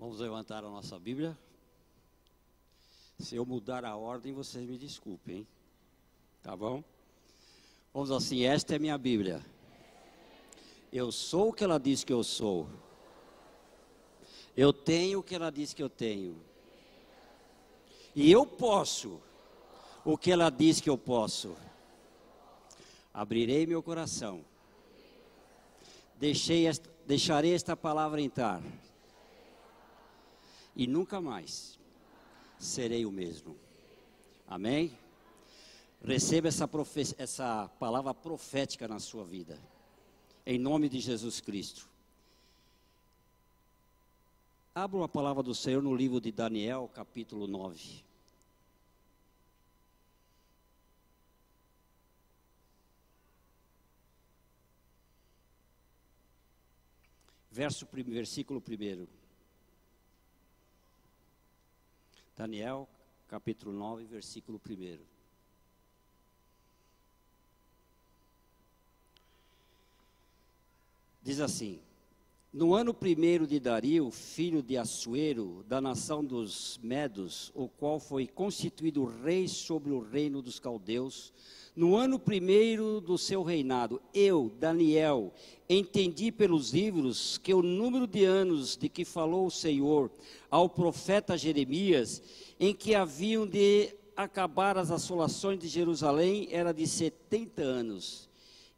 Vamos levantar a nossa Bíblia. Se eu mudar a ordem, vocês me desculpem, hein? Tá bom? Vamos assim, esta é minha Bíblia. Eu sou o que ela diz que eu sou. Eu tenho o que ela diz que eu tenho. E eu posso o que ela diz que eu posso. Abrirei meu coração. Esta, deixarei esta palavra entrar. E nunca mais serei o mesmo. Amém? Receba essa, essa palavra profética na sua vida. Em nome de Jesus Cristo. Abra a palavra do Senhor no livro de Daniel, capítulo 9. Verso, versículo 1. Daniel, capítulo 9, versículo 1. Diz assim: No ano primeiro de Dario, filho de Assuero, da nação dos Medos, o qual foi constituído rei sobre o reino dos caldeus, no ano primeiro do seu reinado, eu, Daniel, entendi pelos livros que o número de anos de que falou o Senhor ao profeta Jeremias, em que haviam de acabar as assolações de Jerusalém, era de 70 anos.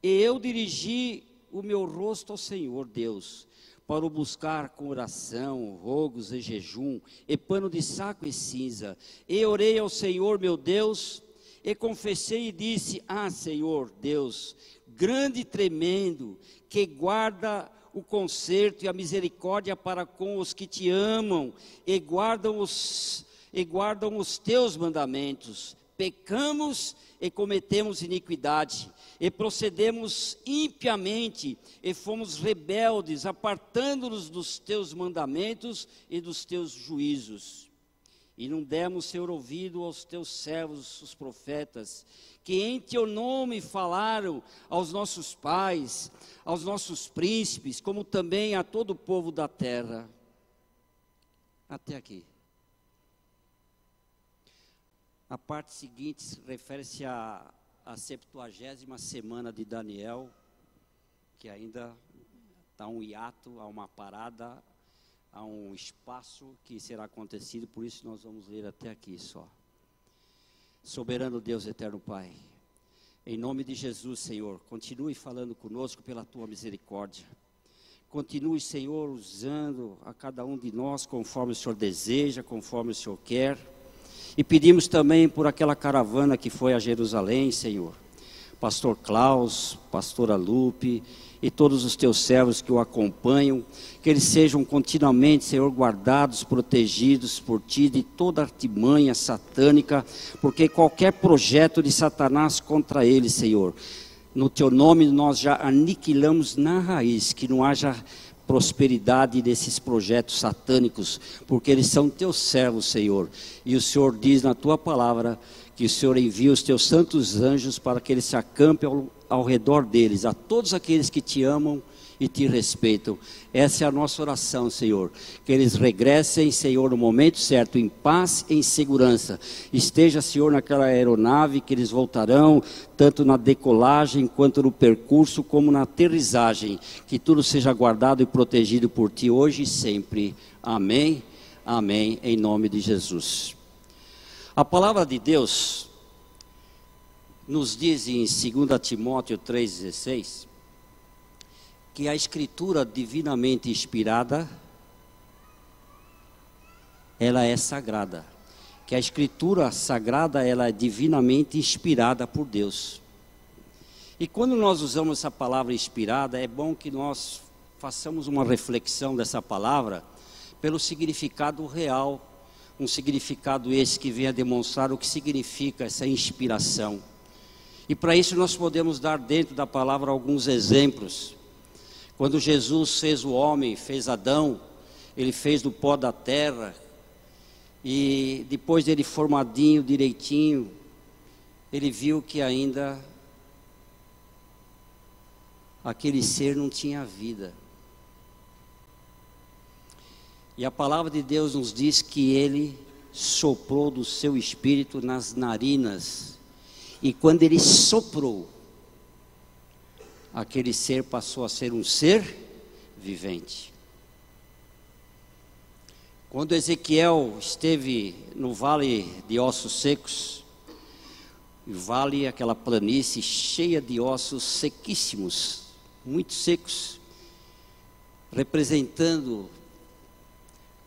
E eu dirigi o meu rosto ao Senhor Deus, para o buscar com oração, rogos e jejum, e pano de saco e cinza. E orei ao Senhor meu Deus, e confessei e disse: Ah, Senhor Deus, grande e tremendo, que guarda o conserto e a misericórdia para com os que te amam e guardam os, e guardam os teus mandamentos. Pecamos e cometemos iniquidade, e procedemos impiamente, e fomos rebeldes, apartando-nos dos teus mandamentos e dos teus juízos e não demos, Senhor, ouvido aos teus servos, os profetas, que em teu nome falaram aos nossos pais, aos nossos príncipes, como também a todo o povo da terra. Até aqui. A parte seguinte refere-se à, à 70 semana de Daniel, que ainda está um hiato, há uma parada há um espaço que será acontecido, por isso nós vamos ler até aqui só. Soberano Deus eterno Pai, em nome de Jesus, Senhor, continue falando conosco pela tua misericórdia. Continue, Senhor, usando a cada um de nós conforme o Senhor deseja, conforme o Senhor quer. E pedimos também por aquela caravana que foi a Jerusalém, Senhor. Pastor Klaus, pastora Lupe, e todos os teus servos que o acompanham, que eles sejam continuamente, Senhor, guardados, protegidos por ti de toda artimanha satânica, porque qualquer projeto de Satanás contra eles, Senhor, no teu nome nós já aniquilamos na raiz, que não haja prosperidade desses projetos satânicos, porque eles são teus servos, Senhor. E o Senhor diz na tua palavra que o Senhor envia os teus santos anjos para que eles se acampem ao, ao redor deles, a todos aqueles que te amam e te respeitam. Essa é a nossa oração, Senhor. Que eles regressem, Senhor, no momento certo, em paz e em segurança. Esteja, Senhor, naquela aeronave que eles voltarão, tanto na decolagem quanto no percurso, como na aterrissagem. Que tudo seja guardado e protegido por Ti hoje e sempre. Amém. Amém. Em nome de Jesus. A palavra de Deus nos diz em 2 Timóteo 3,16 que a escritura divinamente inspirada ela é sagrada. Que a escritura sagrada ela é divinamente inspirada por Deus. E quando nós usamos essa palavra inspirada, é bom que nós façamos uma reflexão dessa palavra pelo significado real, um significado esse que vem a demonstrar o que significa essa inspiração. E para isso nós podemos dar dentro da palavra alguns exemplos. Quando Jesus fez o homem, fez Adão, ele fez do pó da terra, e depois dele formadinho, direitinho, ele viu que ainda aquele ser não tinha vida. E a palavra de Deus nos diz que ele soprou do seu espírito nas narinas. E quando ele soprou, aquele ser passou a ser um ser vivente. Quando Ezequiel esteve no vale de ossos secos, vale, aquela planície cheia de ossos sequíssimos, muito secos, representando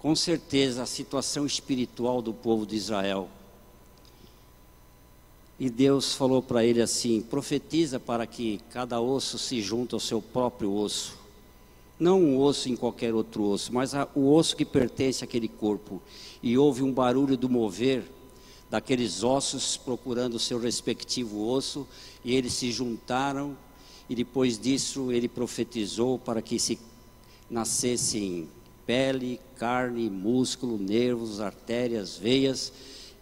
com certeza a situação espiritual do povo de Israel. E Deus falou para ele assim: profetiza para que cada osso se junte ao seu próprio osso. Não um osso em qualquer outro osso, mas o osso que pertence àquele corpo. E houve um barulho do mover daqueles ossos procurando o seu respectivo osso, e eles se juntaram, e depois disso ele profetizou para que se nascessem pele, carne, músculo, nervos, artérias, veias,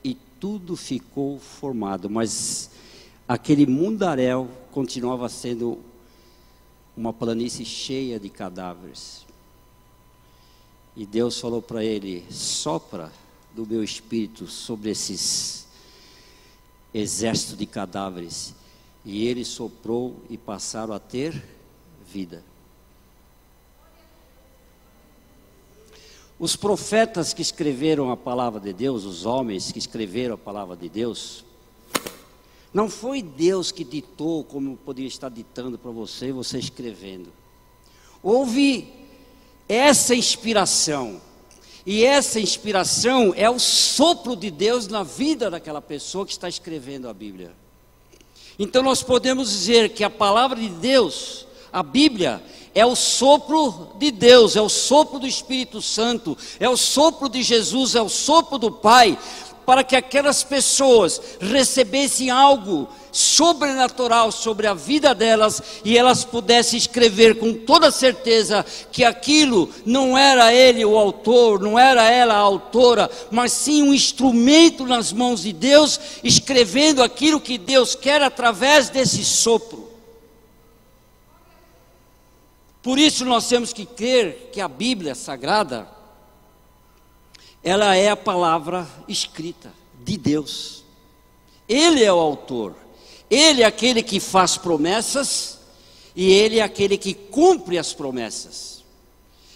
e tudo ficou formado, mas aquele mundaréu continuava sendo uma planície cheia de cadáveres. E Deus falou para ele: sopra do meu espírito sobre esses exércitos de cadáveres. E ele soprou e passaram a ter vida. Os profetas que escreveram a palavra de Deus, os homens que escreveram a palavra de Deus, não foi Deus que ditou, como poderia estar ditando para você, você escrevendo. Houve essa inspiração. E essa inspiração é o sopro de Deus na vida daquela pessoa que está escrevendo a Bíblia. Então nós podemos dizer que a palavra de Deus, a Bíblia, é o sopro de Deus, é o sopro do Espírito Santo, é o sopro de Jesus, é o sopro do Pai, para que aquelas pessoas recebessem algo sobrenatural sobre a vida delas e elas pudessem escrever com toda certeza que aquilo não era ele o autor, não era ela a autora, mas sim um instrumento nas mãos de Deus, escrevendo aquilo que Deus quer através desse sopro. Por isso nós temos que crer que a Bíblia Sagrada ela é a palavra escrita de Deus. Ele é o autor. Ele é aquele que faz promessas e ele é aquele que cumpre as promessas.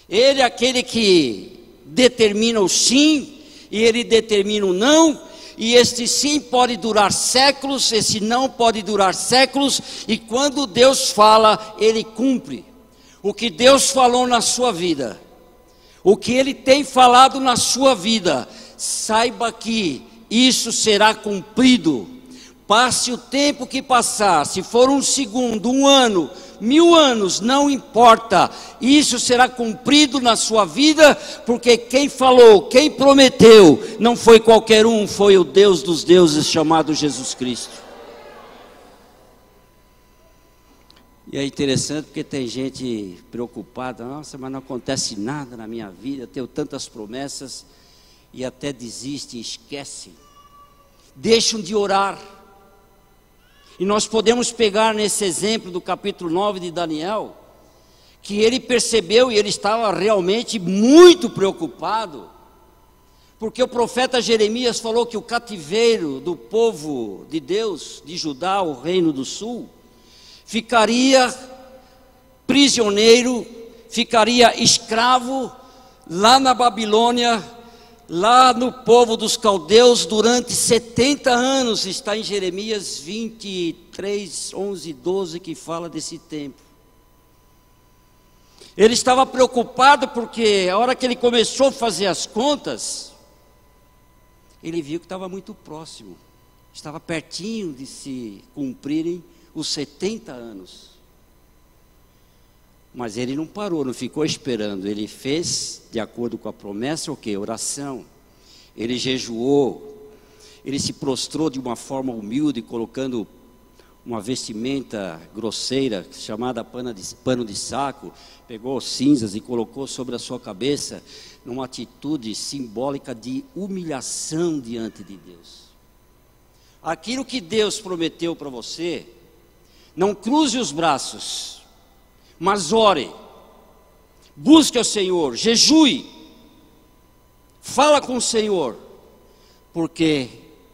Ele é aquele que determina o sim e ele determina o não, e este sim pode durar séculos, esse não pode durar séculos, e quando Deus fala, ele cumpre. O que Deus falou na sua vida, o que Ele tem falado na sua vida, saiba que isso será cumprido. Passe o tempo que passar, se for um segundo, um ano, mil anos, não importa, isso será cumprido na sua vida, porque quem falou, quem prometeu, não foi qualquer um, foi o Deus dos deuses chamado Jesus Cristo. E é interessante porque tem gente preocupada, nossa, mas não acontece nada na minha vida, tenho tantas promessas, e até desiste, esquece. Deixam de orar. E nós podemos pegar nesse exemplo do capítulo 9 de Daniel, que ele percebeu e ele estava realmente muito preocupado, porque o profeta Jeremias falou que o cativeiro do povo de Deus, de Judá, o reino do sul, ficaria prisioneiro, ficaria escravo lá na Babilônia, lá no povo dos caldeus durante 70 anos, está em Jeremias 23, 11, 12 que fala desse tempo. Ele estava preocupado porque a hora que ele começou a fazer as contas, ele viu que estava muito próximo, estava pertinho de se cumprirem os 70 anos. Mas ele não parou, não ficou esperando. Ele fez, de acordo com a promessa, o que? Oração. Ele jejuou. Ele se prostrou de uma forma humilde, colocando uma vestimenta grosseira, chamada pano de saco, pegou cinzas e colocou sobre a sua cabeça, numa atitude simbólica de humilhação diante de Deus. Aquilo que Deus prometeu para você, não cruze os braços, mas ore. Busque ao Senhor, jejue. Fala com o Senhor, porque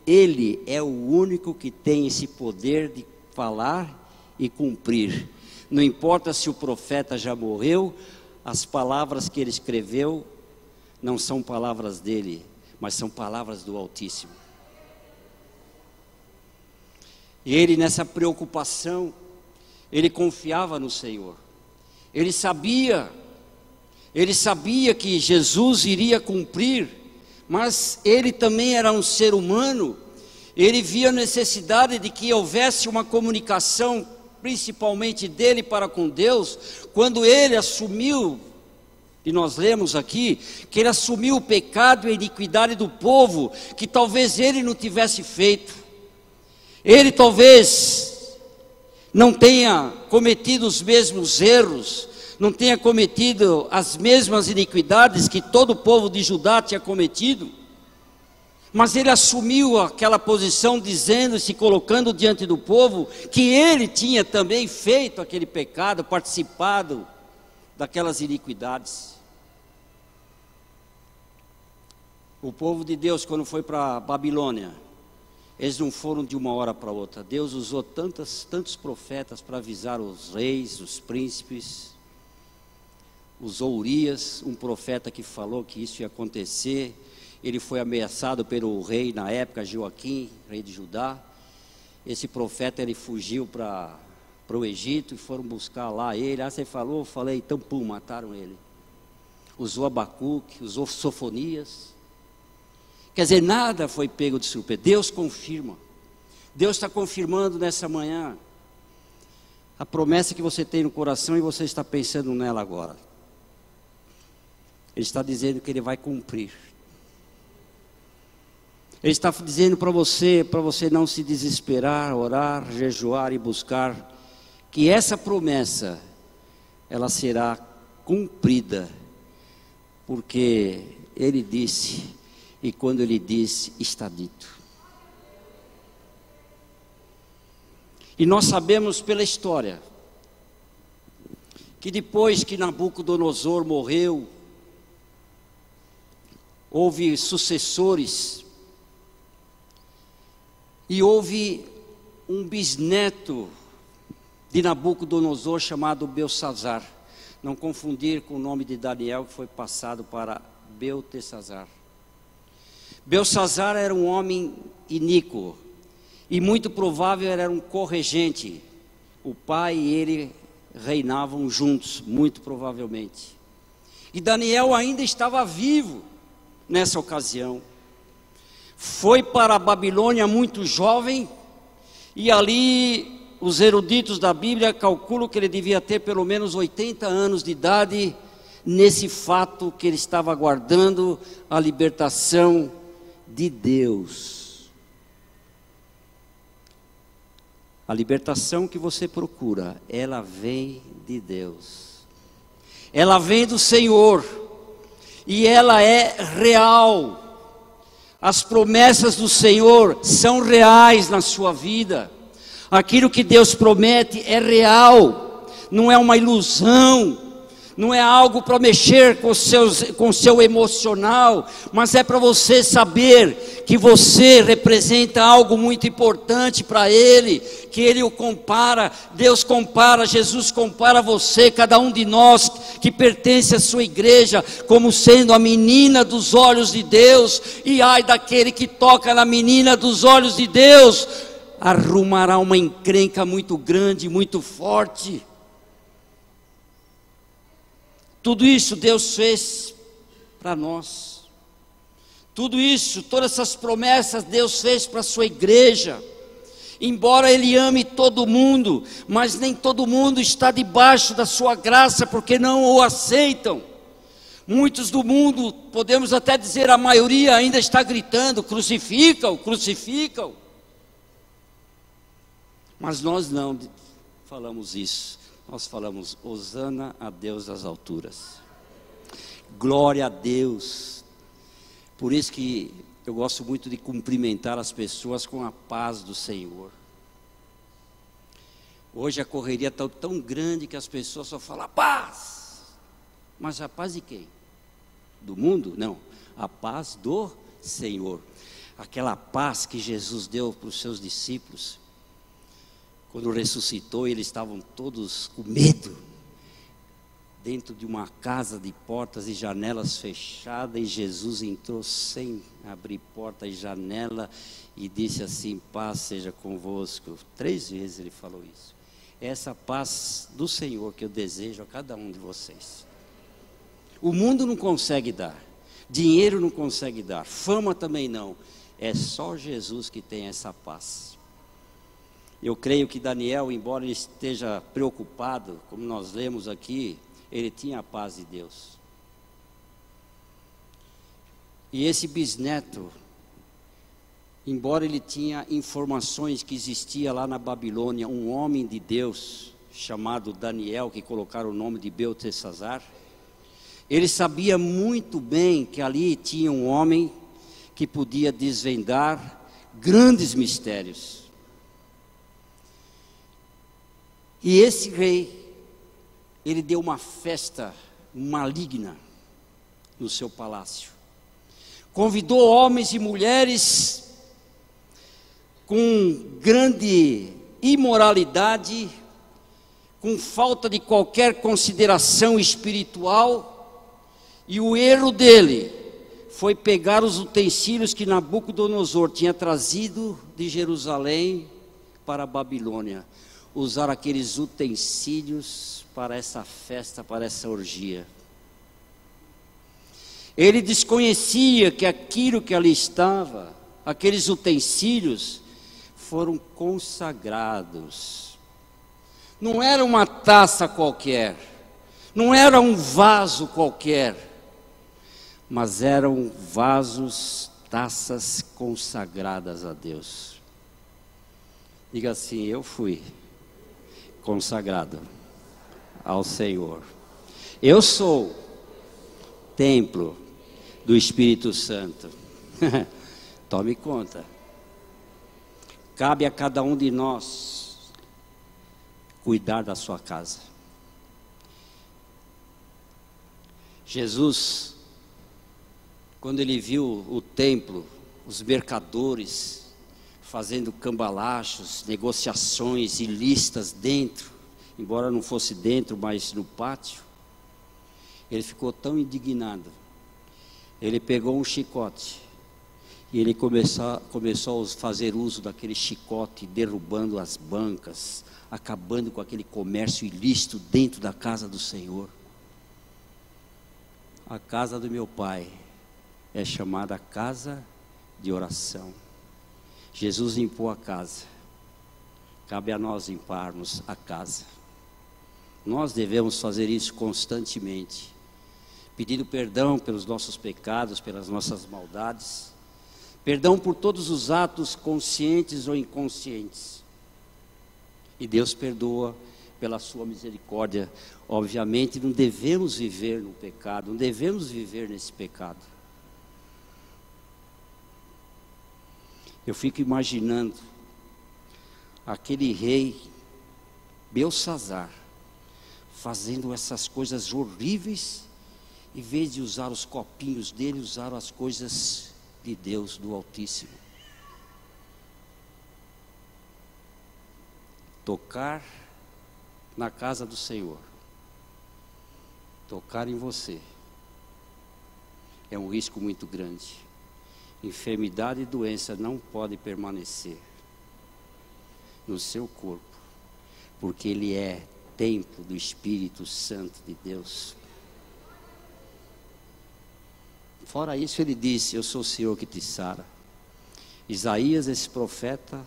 Ele é o único que tem esse poder de falar e cumprir. Não importa se o profeta já morreu, as palavras que ele escreveu não são palavras dele, mas são palavras do Altíssimo. E ele, nessa preocupação, ele confiava no Senhor. Ele sabia, ele sabia que Jesus iria cumprir, mas ele também era um ser humano. Ele via a necessidade de que houvesse uma comunicação, principalmente dele para com Deus, quando ele assumiu e nós lemos aqui que ele assumiu o pecado e a iniquidade do povo, que talvez ele não tivesse feito. Ele talvez não tenha cometido os mesmos erros, não tenha cometido as mesmas iniquidades que todo o povo de Judá tinha cometido. Mas ele assumiu aquela posição, dizendo, se colocando diante do povo, que ele tinha também feito aquele pecado, participado daquelas iniquidades. O povo de Deus, quando foi para Babilônia, eles não foram de uma hora para outra. Deus usou tantas, tantos profetas para avisar os reis, os príncipes. Usou Urias, um profeta que falou que isso ia acontecer. Ele foi ameaçado pelo rei na época, Joaquim, rei de Judá. Esse profeta ele fugiu para o Egito e foram buscar lá ele. Ah, você falou, eu falei, então pum, mataram ele. Usou Abacuque, usou Sofonias. Quer dizer, nada foi pego de surpresa. Deus confirma. Deus está confirmando nessa manhã a promessa que você tem no coração e você está pensando nela agora. Ele está dizendo que ele vai cumprir. Ele está dizendo para você, para você não se desesperar, orar, jejuar e buscar, que essa promessa ela será cumprida, porque ele disse e quando ele disse, está dito. E nós sabemos pela história que depois que Nabucodonosor morreu, houve sucessores e houve um bisneto de Nabucodonosor chamado Belsazar. Não confundir com o nome de Daniel que foi passado para Beltesazar. Belsazar era um homem iníquo e muito provável era um corregente. O pai e ele reinavam juntos, muito provavelmente. E Daniel ainda estava vivo nessa ocasião. Foi para a Babilônia muito jovem e ali os eruditos da Bíblia calculam que ele devia ter pelo menos 80 anos de idade nesse fato que ele estava aguardando a libertação de Deus. A libertação que você procura, ela vem de Deus. Ela vem do Senhor. E ela é real. As promessas do Senhor são reais na sua vida. Aquilo que Deus promete é real, não é uma ilusão não é algo para mexer com, seus, com seu emocional, mas é para você saber que você representa algo muito importante para Ele, que Ele o compara, Deus compara, Jesus compara você, cada um de nós que pertence à sua igreja, como sendo a menina dos olhos de Deus, e ai daquele que toca na menina dos olhos de Deus, arrumará uma encrenca muito grande, muito forte. Tudo isso Deus fez para nós. Tudo isso, todas essas promessas Deus fez para a sua igreja. Embora Ele ame todo mundo, mas nem todo mundo está debaixo da sua graça porque não o aceitam. Muitos do mundo, podemos até dizer a maioria, ainda está gritando: crucificam, crucificam. Mas nós não falamos isso nós falamos: Hosana a Deus das alturas. Glória a Deus. Por isso que eu gosto muito de cumprimentar as pessoas com a paz do Senhor. Hoje a correria está tão grande que as pessoas só falam paz. Mas a paz de quem? do mundo, não, a paz do Senhor. Aquela paz que Jesus deu para os seus discípulos, quando ressuscitou, eles estavam todos com medo, dentro de uma casa de portas e janelas fechadas, e Jesus entrou sem abrir porta e janela e disse assim: Paz seja convosco. Três vezes ele falou isso. Essa paz do Senhor que eu desejo a cada um de vocês. O mundo não consegue dar, dinheiro não consegue dar, fama também não. É só Jesus que tem essa paz. Eu creio que Daniel, embora ele esteja preocupado, como nós lemos aqui, ele tinha a paz de Deus. E esse bisneto, embora ele tinha informações que existia lá na Babilônia um homem de Deus chamado Daniel, que colocaram o nome de Beltesazar, ele sabia muito bem que ali tinha um homem que podia desvendar grandes mistérios. E esse rei ele deu uma festa maligna no seu palácio. Convidou homens e mulheres com grande imoralidade, com falta de qualquer consideração espiritual, e o erro dele foi pegar os utensílios que Nabucodonosor tinha trazido de Jerusalém para a Babilônia, usar aqueles utensílios para essa festa, para essa orgia. Ele desconhecia que aquilo que ali estava, aqueles utensílios, foram consagrados. Não era uma taça qualquer, não era um vaso qualquer, mas eram vasos, taças consagradas a Deus. Diga assim: Eu fui consagrado ao Senhor. Eu sou templo do Espírito Santo. Tome conta. Cabe a cada um de nós cuidar da sua casa. Jesus, quando ele viu o templo, os mercadores fazendo cambalachos, negociações ilícitas dentro, embora não fosse dentro, mas no pátio, ele ficou tão indignado. Ele pegou um chicote e ele começou, começou a fazer uso daquele chicote, derrubando as bancas, acabando com aquele comércio ilícito dentro da casa do Senhor. A casa do meu pai é chamada casa de oração. Jesus limpou a casa. Cabe a nós limparmos a casa. Nós devemos fazer isso constantemente, pedindo perdão pelos nossos pecados, pelas nossas maldades, perdão por todos os atos conscientes ou inconscientes. E Deus perdoa pela sua misericórdia. Obviamente, não devemos viver no pecado, não devemos viver nesse pecado. Eu fico imaginando aquele rei Belsazar, fazendo essas coisas horríveis, em vez de usar os copinhos dele, usaram as coisas de Deus, do Altíssimo. Tocar na casa do Senhor, tocar em você, é um risco muito grande. Enfermidade e doença não podem permanecer no seu corpo, porque Ele é templo do Espírito Santo de Deus. Fora isso, ele disse: Eu sou o Senhor que te sara. Isaías, esse profeta,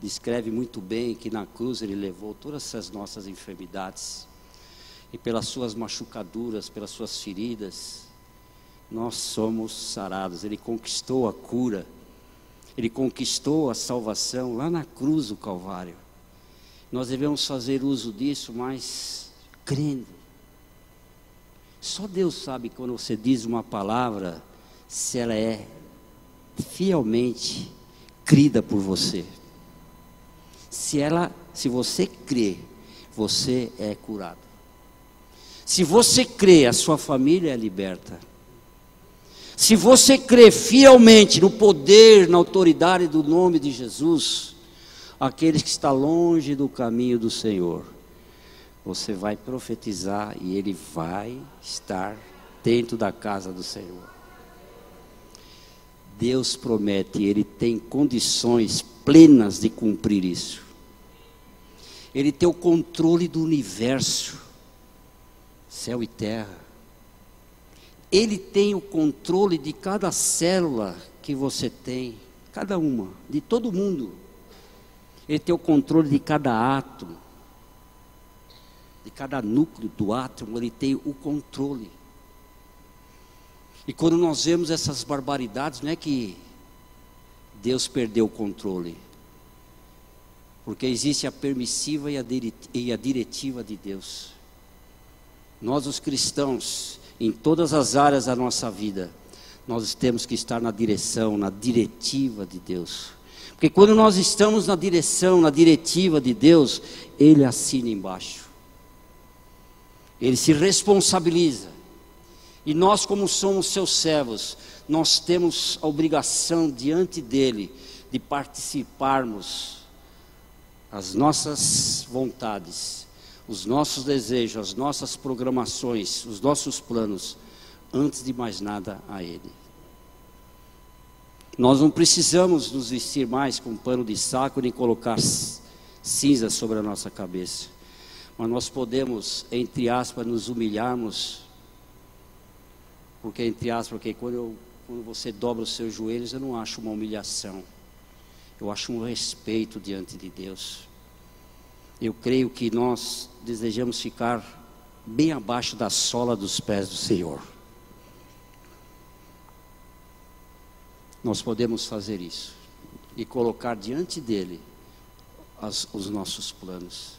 descreve muito bem que na cruz ele levou todas essas nossas enfermidades, e pelas suas machucaduras, pelas suas feridas, nós somos sarados. Ele conquistou a cura, ele conquistou a salvação lá na cruz do Calvário. Nós devemos fazer uso disso, mas crendo. Só Deus sabe quando você diz uma palavra, se ela é fielmente crida por você. Se ela, se você crê, você é curado. Se você crê, a sua família é liberta. Se você crê fielmente no poder, na autoridade do nome de Jesus, aqueles que estão longe do caminho do Senhor, você vai profetizar e ele vai estar dentro da casa do Senhor. Deus promete, ele tem condições plenas de cumprir isso. Ele tem o controle do universo, céu e terra. Ele tem o controle de cada célula que você tem, cada uma, de todo mundo. Ele tem o controle de cada átomo, de cada núcleo do átomo, ele tem o controle. E quando nós vemos essas barbaridades, não é que Deus perdeu o controle. Porque existe a permissiva e a diretiva de Deus. Nós, os cristãos, em todas as áreas da nossa vida, nós temos que estar na direção, na diretiva de Deus. Porque quando nós estamos na direção, na diretiva de Deus, Ele assina embaixo. Ele se responsabiliza. E nós, como somos seus servos, nós temos a obrigação diante dele de participarmos as nossas vontades os nossos desejos, as nossas programações, os nossos planos, antes de mais nada a Ele. Nós não precisamos nos vestir mais com pano de saco nem colocar cinza sobre a nossa cabeça, mas nós podemos, entre aspas, nos humilharmos, porque entre aspas, porque quando, eu, quando você dobra os seus joelhos, eu não acho uma humilhação, eu acho um respeito diante de Deus. Eu creio que nós desejamos ficar bem abaixo da sola dos pés do Senhor. Nós podemos fazer isso e colocar diante dele as, os nossos planos.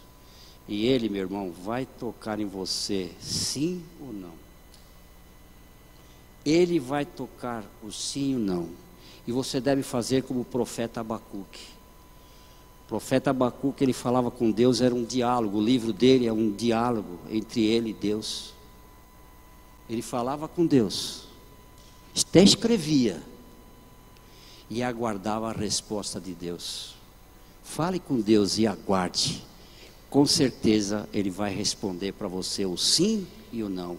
E ele, meu irmão, vai tocar em você, sim ou não. Ele vai tocar o sim ou não. E você deve fazer como o profeta Abacuque. O profeta Abacuque, ele falava com Deus, era um diálogo. O livro dele é um diálogo entre ele e Deus. Ele falava com Deus, até escrevia e aguardava a resposta de Deus. Fale com Deus e aguarde. Com certeza ele vai responder para você o sim e o não.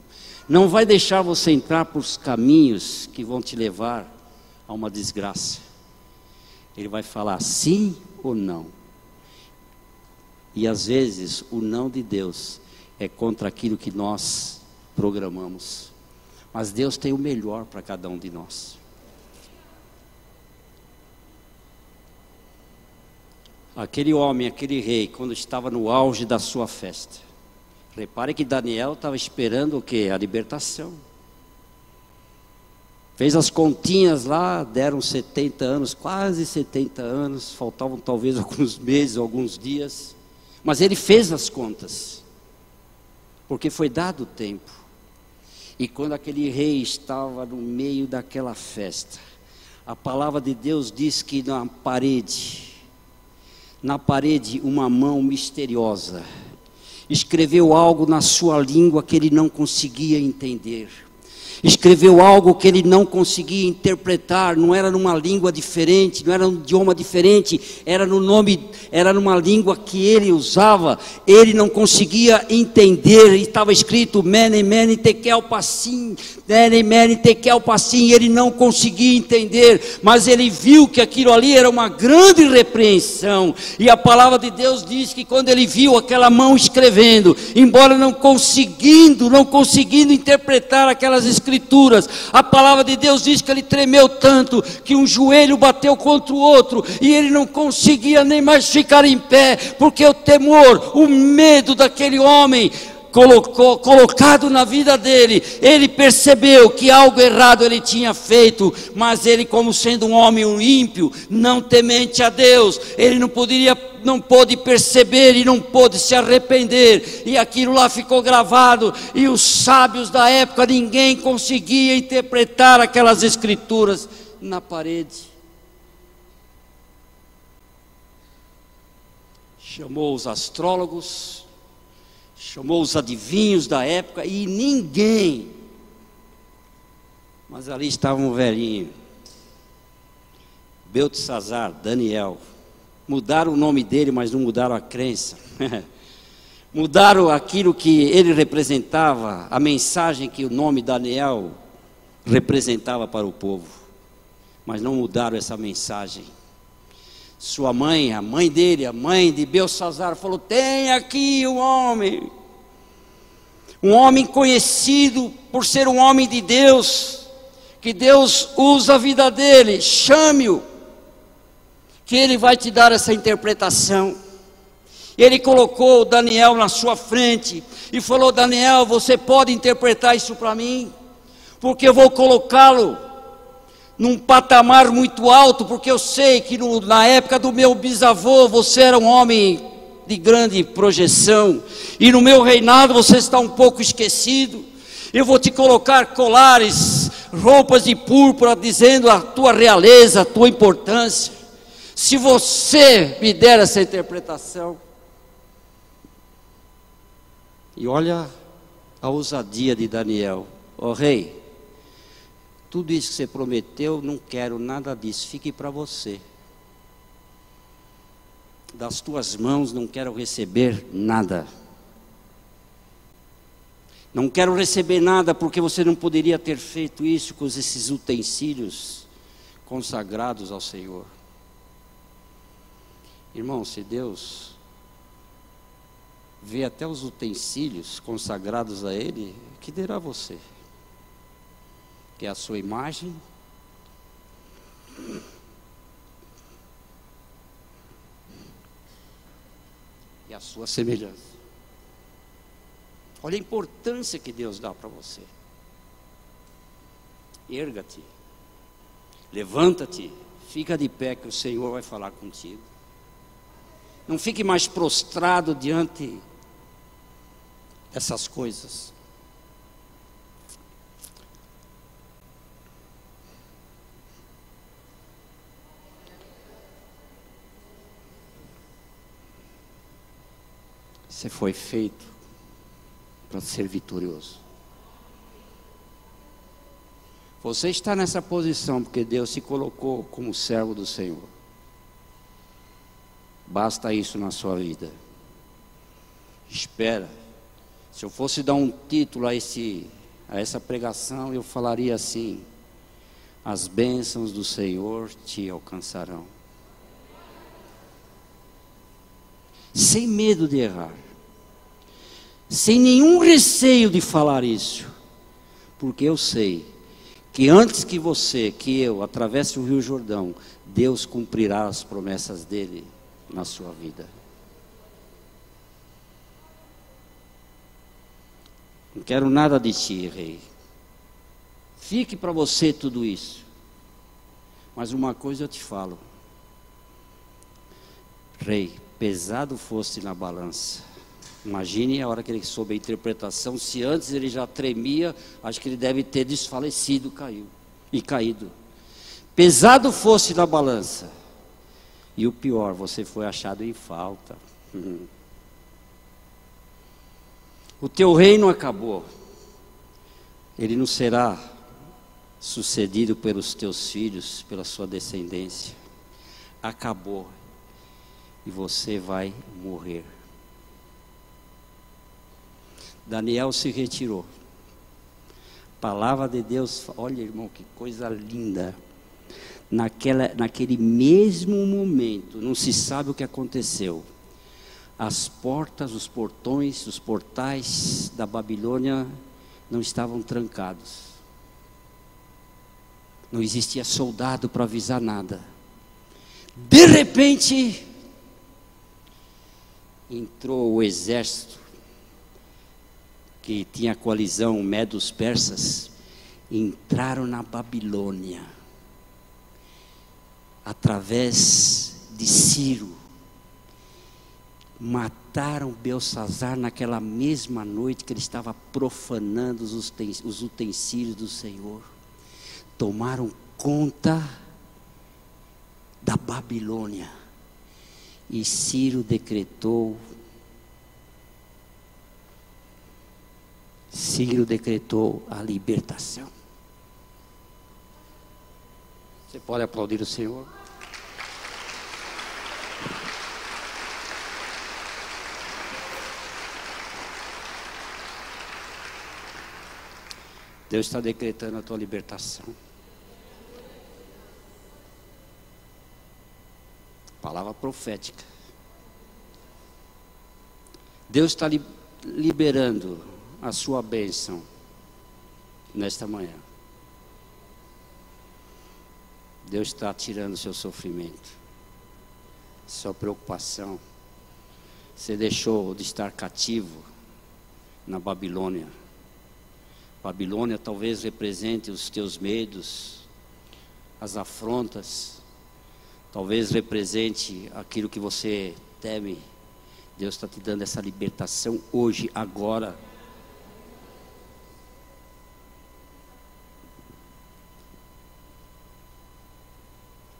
Não vai deixar você entrar por caminhos que vão te levar a uma desgraça. Ele vai falar sim ou não. E às vezes o não de Deus é contra aquilo que nós programamos. Mas Deus tem o melhor para cada um de nós. Aquele homem, aquele rei, quando estava no auge da sua festa. Repare que Daniel estava esperando o que? A libertação. Fez as continhas lá, deram 70 anos, quase 70 anos, faltavam talvez alguns meses, alguns dias. Mas ele fez as contas, porque foi dado o tempo. E quando aquele rei estava no meio daquela festa, a palavra de Deus diz que na parede, na parede, uma mão misteriosa escreveu algo na sua língua que ele não conseguia entender escreveu algo que ele não conseguia interpretar, não era numa língua diferente, não era num idioma diferente, era no nome, era numa língua que ele usava, ele não conseguia entender, estava escrito Mene Mene Tekel Passim, Mene Mene Tekel Passim, ele não conseguia entender, mas ele viu que aquilo ali era uma grande repreensão, e a palavra de Deus diz que quando ele viu aquela mão escrevendo, embora não conseguindo, não conseguindo interpretar aquelas escrituras, Escrituras, a palavra de Deus diz que ele tremeu tanto que um joelho bateu contra o outro e ele não conseguia nem mais ficar em pé, porque o temor, o medo daquele homem colocou, colocado na vida dele, ele percebeu que algo errado ele tinha feito, mas ele, como sendo um homem ímpio, não temente a Deus, ele não poderia não pôde perceber e não pôde se arrepender, e aquilo lá ficou gravado, e os sábios da época, ninguém conseguia interpretar aquelas escrituras na parede. Chamou os astrólogos, chamou os adivinhos da época, e ninguém Mas ali estava um velhinho, Beltesazar, Daniel. Mudaram o nome dele, mas não mudaram a crença. mudaram aquilo que ele representava, a mensagem que o nome Daniel representava para o povo. Mas não mudaram essa mensagem. Sua mãe, a mãe dele, a mãe de Belsazar, falou: Tem aqui um homem, um homem conhecido por ser um homem de Deus, que Deus usa a vida dele, chame-o, que ele vai te dar essa interpretação. Ele colocou Daniel na sua frente e falou: Daniel, você pode interpretar isso para mim? Porque eu vou colocá-lo num patamar muito alto, porque eu sei que no, na época do meu bisavô você era um homem de grande projeção, e no meu reinado você está um pouco esquecido. Eu vou te colocar colares, roupas de púrpura, dizendo a tua realeza, a tua importância. Se você me der essa interpretação, e olha a ousadia de Daniel, ó oh, rei, tudo isso que você prometeu, não quero nada disso, fique para você. Das tuas mãos não quero receber nada. Não quero receber nada porque você não poderia ter feito isso com esses utensílios consagrados ao Senhor. Irmão, se Deus vê até os utensílios consagrados a Ele, que derá você? Que é a sua imagem. E a sua semelhança. Olha a importância que Deus dá para você. Erga-te, levanta-te, fica de pé que o Senhor vai falar contigo. Não fique mais prostrado diante essas coisas. Você foi feito para ser vitorioso. Você está nessa posição porque Deus se colocou como servo do Senhor. Basta isso na sua vida. Espera se eu fosse dar um título a, esse, a essa pregação, eu falaria assim: As bênçãos do Senhor te alcançarão. Sem medo de errar, sem nenhum receio de falar isso, porque eu sei que antes que você, que eu, atravesse o Rio Jordão, Deus cumprirá as promessas dele na sua vida. Não quero nada de ti, rei. Fique para você tudo isso. Mas uma coisa eu te falo. Rei, pesado fosse na balança. Imagine a hora que ele soube a interpretação, se antes ele já tremia, acho que ele deve ter desfalecido, caiu e caído. Pesado fosse na balança. E o pior, você foi achado em falta. O teu reino acabou. Ele não será sucedido pelos teus filhos, pela sua descendência. Acabou. E você vai morrer. Daniel se retirou. Palavra de Deus, olha irmão, que coisa linda. Naquela, naquele mesmo momento, não se sabe o que aconteceu as portas, os portões, os portais da Babilônia não estavam trancados. Não existia soldado para avisar nada. De repente, entrou o exército que tinha coalizão Medos Persas, entraram na Babilônia através de Ciro mataram Belsazar naquela mesma noite que ele estava profanando os utensílios do Senhor. Tomaram conta da Babilônia. E Ciro decretou Ciro decretou a libertação. Você pode aplaudir o Senhor? Deus está decretando a tua libertação. Palavra profética. Deus está li liberando a sua bênção nesta manhã. Deus está tirando seu sofrimento, sua preocupação. Você deixou de estar cativo na Babilônia. Babilônia talvez represente os teus medos, as afrontas, talvez represente aquilo que você teme. Deus está te dando essa libertação hoje, agora.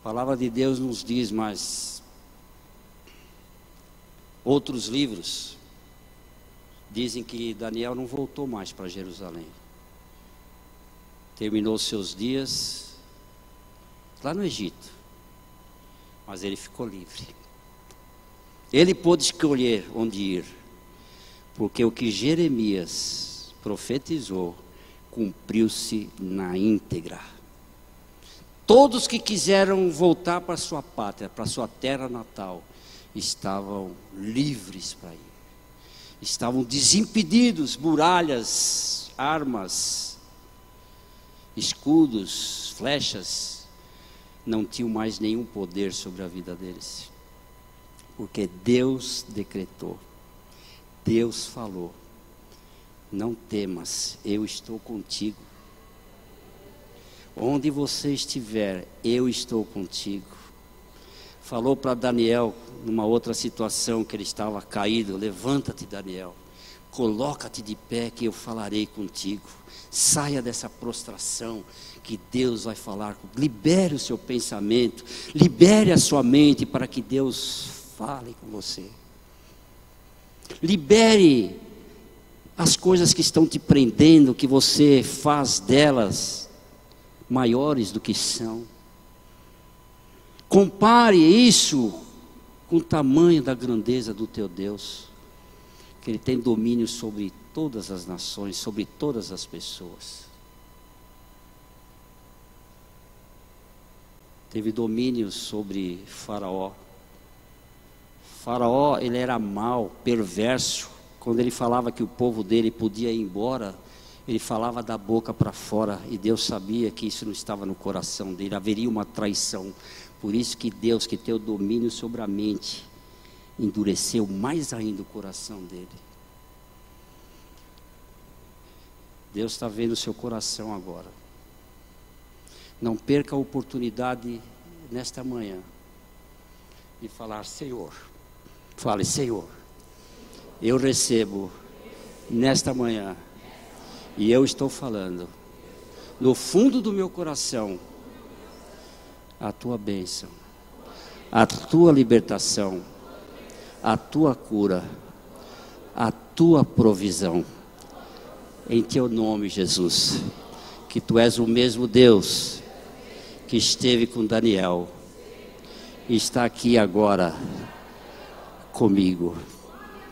A palavra de Deus nos diz, mas outros livros dizem que Daniel não voltou mais para Jerusalém. Terminou seus dias lá no Egito, mas ele ficou livre. Ele pôde escolher onde ir, porque o que Jeremias profetizou cumpriu-se na íntegra. Todos que quiseram voltar para sua pátria, para sua terra natal, estavam livres para ir. Estavam desimpedidos, muralhas, armas, escudos, flechas, não tinham mais nenhum poder sobre a vida deles. Porque Deus decretou, Deus falou: não temas, eu estou contigo. Onde você estiver, eu estou contigo. Falou para Daniel, numa outra situação que ele estava caído: Levanta-te, Daniel, coloca-te de pé, que eu falarei contigo. Saia dessa prostração, que Deus vai falar. Libere o seu pensamento, libere a sua mente para que Deus fale com você. Libere as coisas que estão te prendendo, que você faz delas maiores do que são. Compare isso com o tamanho da grandeza do teu Deus, que Ele tem domínio sobre todas as nações, sobre todas as pessoas. Teve domínio sobre Faraó. Faraó, ele era mau, perverso. Quando ele falava que o povo dele podia ir embora, ele falava da boca para fora e Deus sabia que isso não estava no coração dele, haveria uma traição. Por isso que Deus, que tem o domínio sobre a mente, endureceu mais ainda o coração dele. Deus está vendo o seu coração agora. Não perca a oportunidade nesta manhã de falar: Senhor, fale, Senhor, eu recebo nesta manhã e eu estou falando, no fundo do meu coração, a tua bênção, a tua libertação, a tua cura, a tua provisão. Em teu nome, Jesus, que tu és o mesmo Deus que esteve com Daniel e está aqui agora comigo.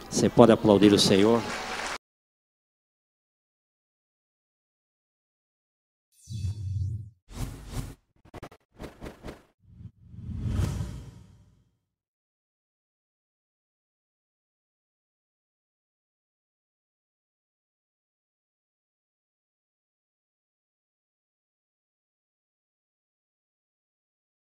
Você pode aplaudir o Senhor?